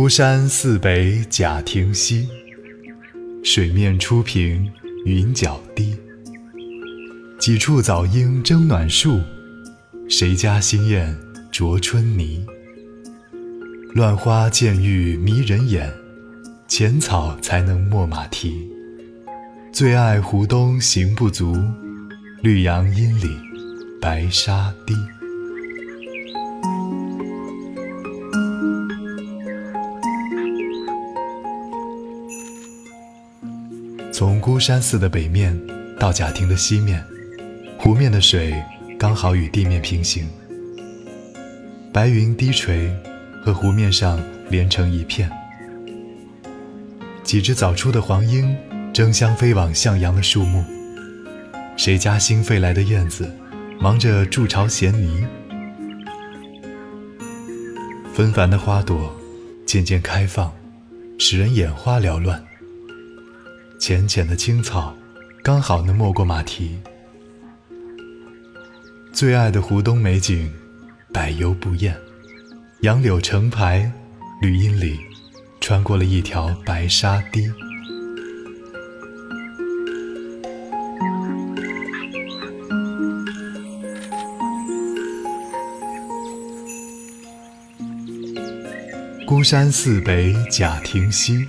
孤山寺北贾亭西，水面初平云脚低。几处早莺争暖树，谁家新燕啄春泥？乱花渐欲迷人眼，浅草才能没马蹄。最爱湖东行不足，绿杨阴里白沙堤。从孤山寺的北面到贾亭的西面，湖面的水刚好与地面平行，白云低垂，和湖面上连成一片。几只早出的黄莺争相飞往向阳的树木，谁家新飞来的燕子忙着筑巢衔泥。纷繁的花朵渐渐开放，使人眼花缭乱。浅浅的青草，刚好能没过马蹄。最爱的湖东美景，百游不厌。杨柳成排，绿荫里穿过了一条白沙堤。孤山寺北贾亭西。